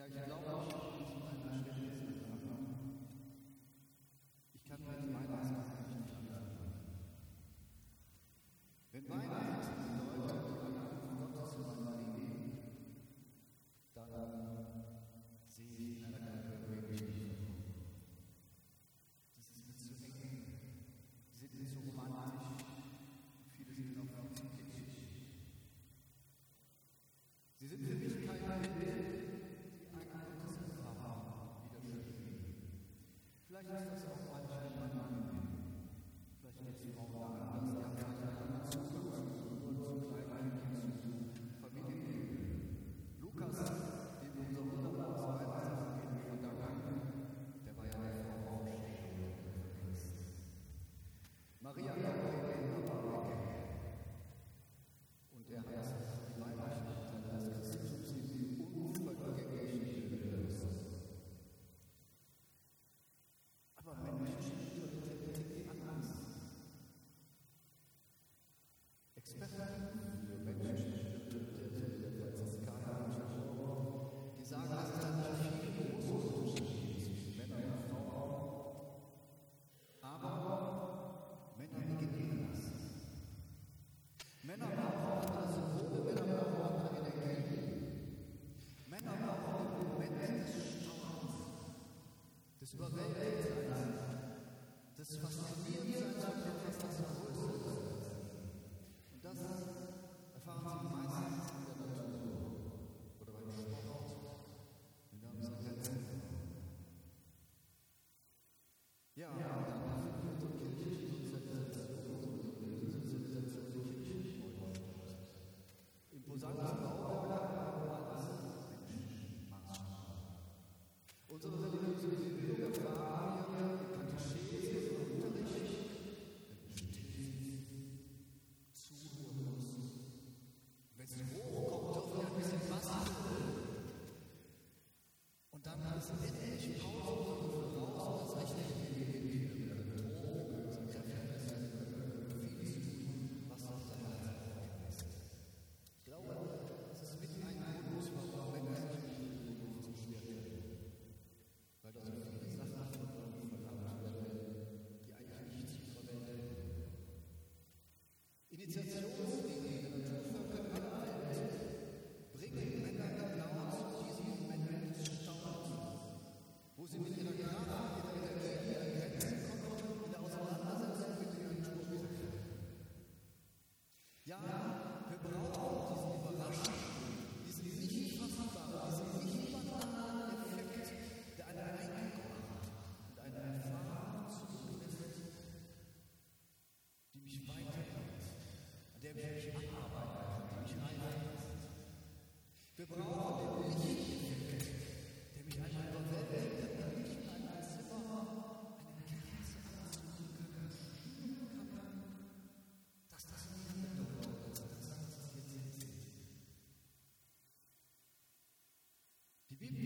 Chào. Gracias.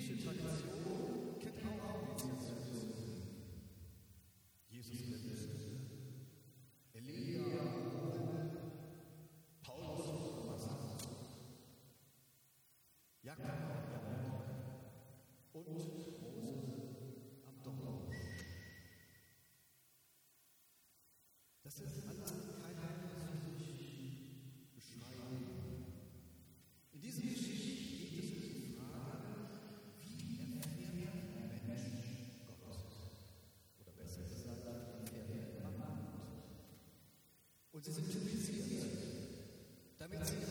should También sí.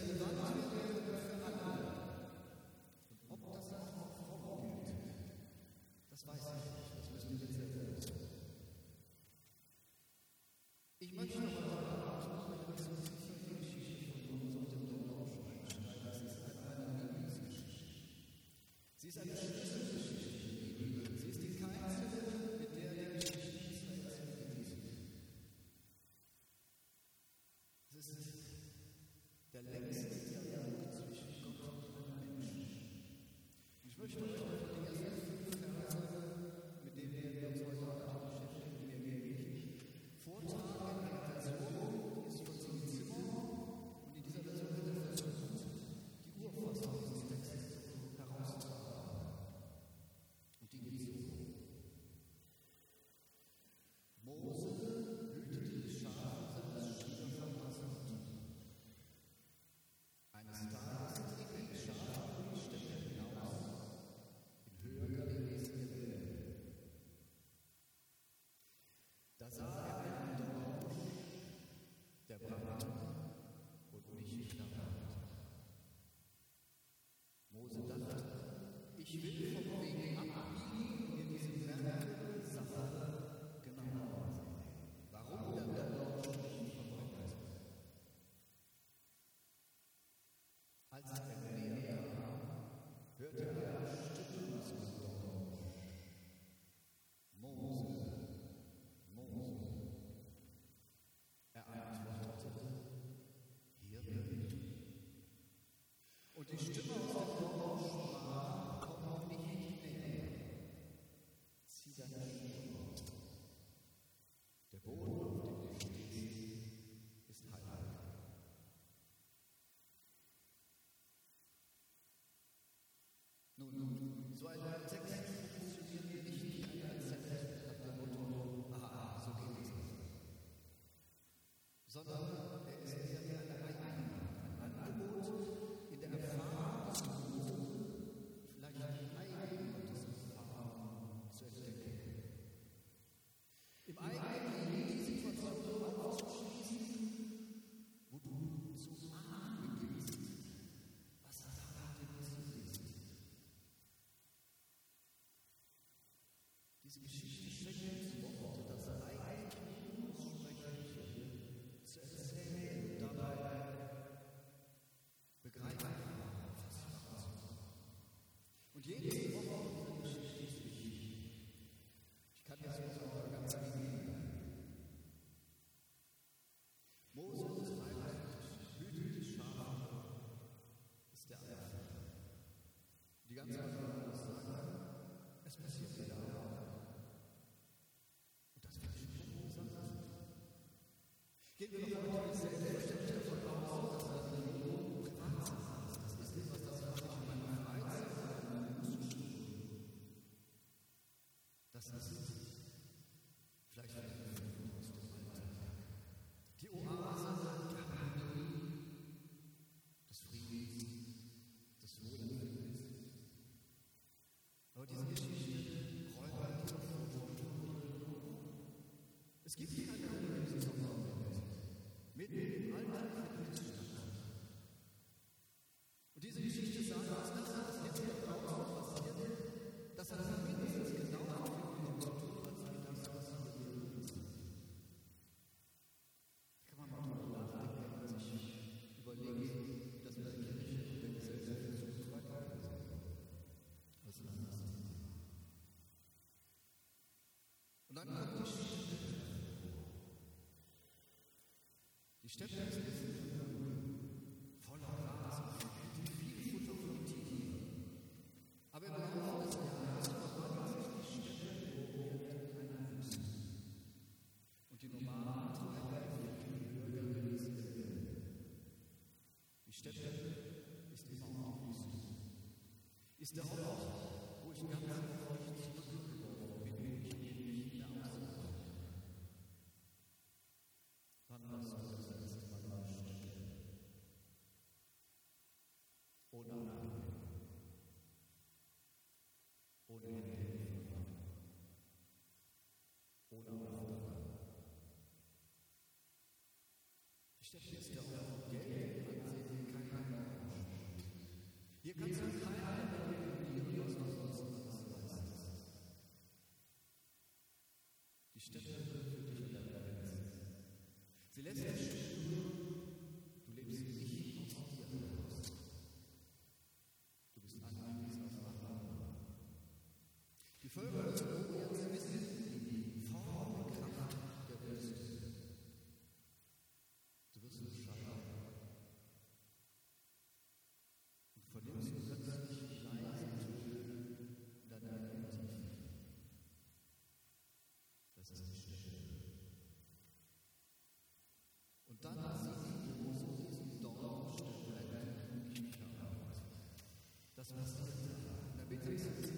These are what it says. Und dann kommt die Stimme. Die Städte ist voller Gras, und viel Futter für die Tiere. Aber im Laufe des Jahres verwandelt sich die Städte in einer Wüste. Und die normalen Treiber die Bürger Die die Städte ist immer auch Wüste. Ist der Ort increases.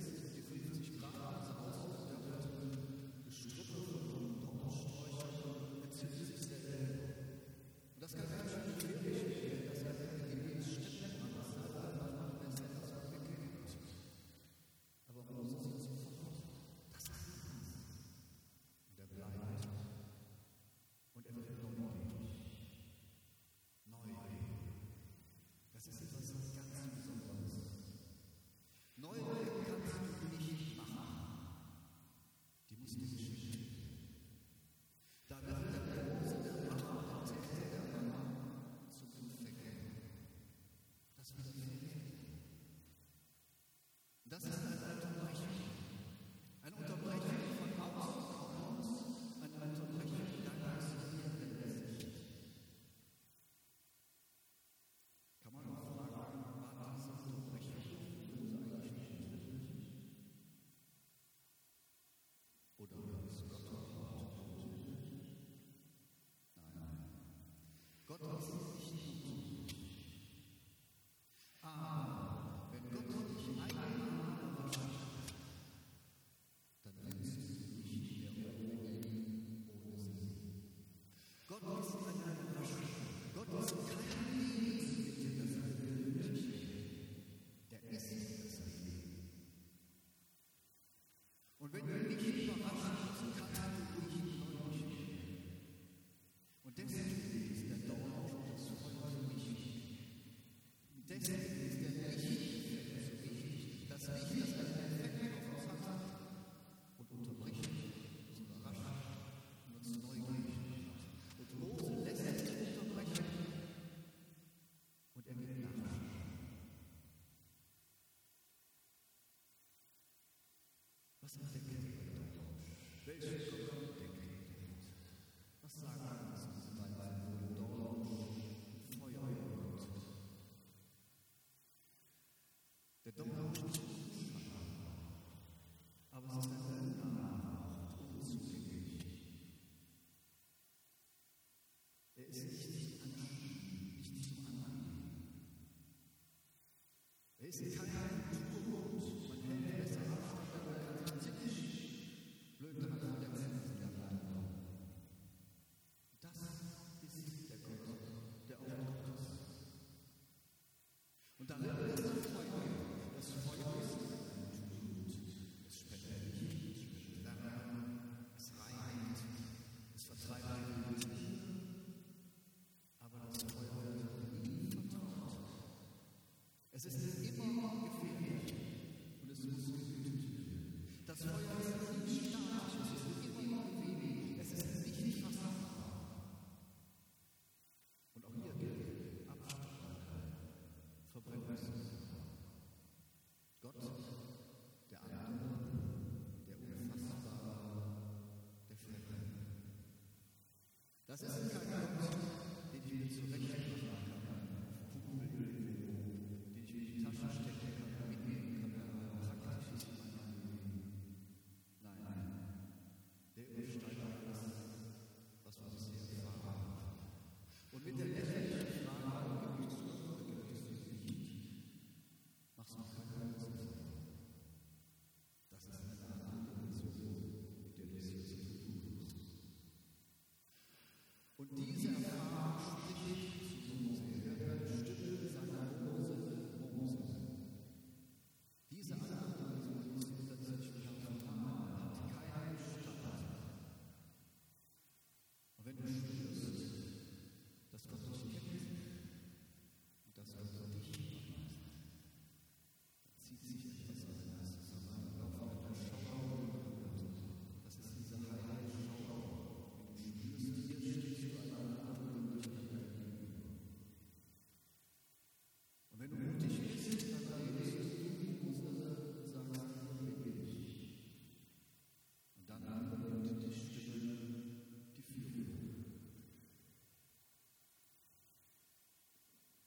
Thank you. Thank you. Ist kein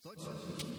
Deutschland.